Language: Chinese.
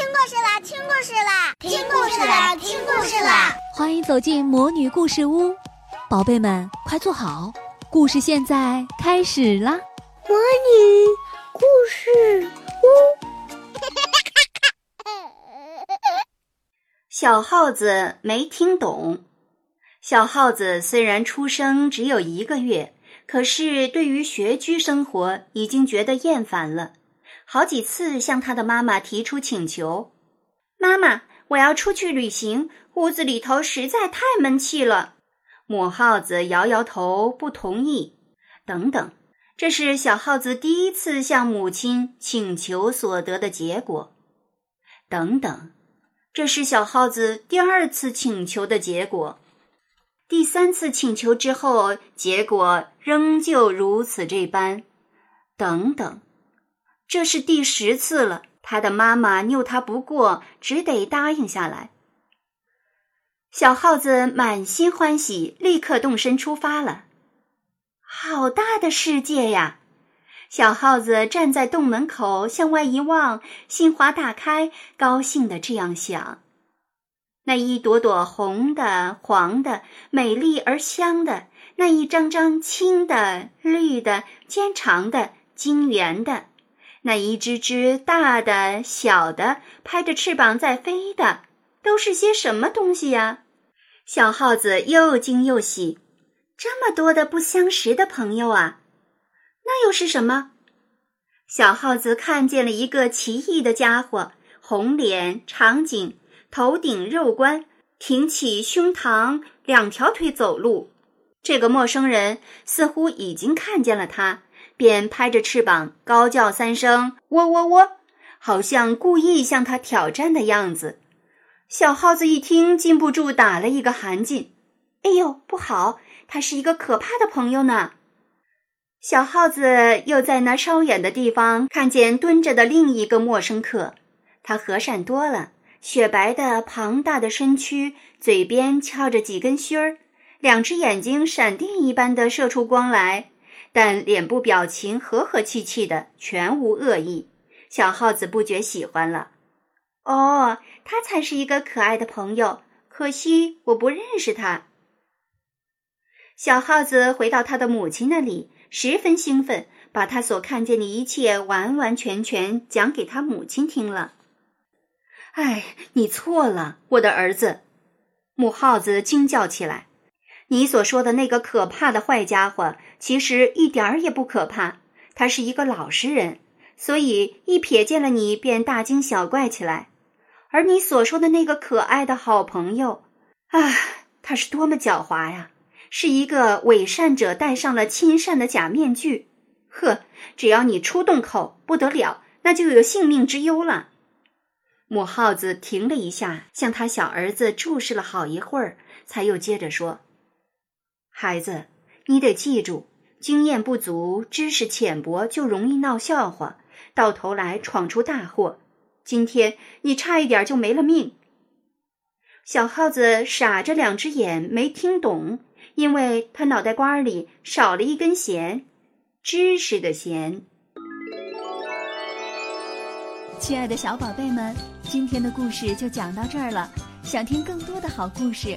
听故事啦！听故事啦！听故事啦！听故事啦！欢迎走进魔女故事屋，宝贝们快坐好，故事现在开始啦！魔女故事屋，小耗子没听懂。小耗子虽然出生只有一个月，可是对于学居生活已经觉得厌烦了。好几次向他的妈妈提出请求：“妈妈，我要出去旅行，屋子里头实在太闷气了。”母耗子摇摇头，不同意。等等，这是小耗子第一次向母亲请求所得的结果。等等，这是小耗子第二次请求的结果。第三次请求之后，结果仍旧如此这般。等等。这是第十次了，他的妈妈拗他不过，只得答应下来。小耗子满心欢喜，立刻动身出发了。好大的世界呀！小耗子站在洞门口，向外一望，心花大开，高兴的这样想：那一朵朵红的、黄的、美丽而香的，那一张张青的、绿的、尖长的、晶圆的。那一只只大的、小的，拍着翅膀在飞的，都是些什么东西呀？小耗子又惊又喜，这么多的不相识的朋友啊！那又是什么？小耗子看见了一个奇异的家伙，红脸、长颈，头顶肉冠，挺起胸膛，两条腿走路。这个陌生人似乎已经看见了他。便拍着翅膀高叫三声“喔喔喔”，好像故意向他挑战的样子。小耗子一听，禁不住打了一个寒噤。“哎呦，不好！他是一个可怕的朋友呢。”小耗子又在那稍远的地方看见蹲着的另一个陌生客，他和善多了，雪白的庞大的身躯，嘴边翘着几根须儿，两只眼睛闪电一般的射出光来。但脸部表情和和气气的，全无恶意。小耗子不觉喜欢了。哦，他才是一个可爱的朋友。可惜我不认识他。小耗子回到他的母亲那里，十分兴奋，把他所看见的一切完完全全讲给他母亲听了。哎，你错了，我的儿子！母耗子惊叫起来。你所说的那个可怕的坏家伙，其实一点儿也不可怕。他是一个老实人，所以一瞥见了你便大惊小怪起来。而你所说的那个可爱的好朋友，啊，他是多么狡猾呀！是一个伪善者戴上了亲善的假面具。呵，只要你出洞口，不得了，那就有性命之忧了。母耗子停了一下，向他小儿子注视了好一会儿，才又接着说。孩子，你得记住，经验不足、知识浅薄，就容易闹笑话，到头来闯出大祸。今天你差一点就没了命。小耗子傻着两只眼，没听懂，因为他脑袋瓜里少了一根弦，知识的弦。亲爱的小宝贝们，今天的故事就讲到这儿了。想听更多的好故事，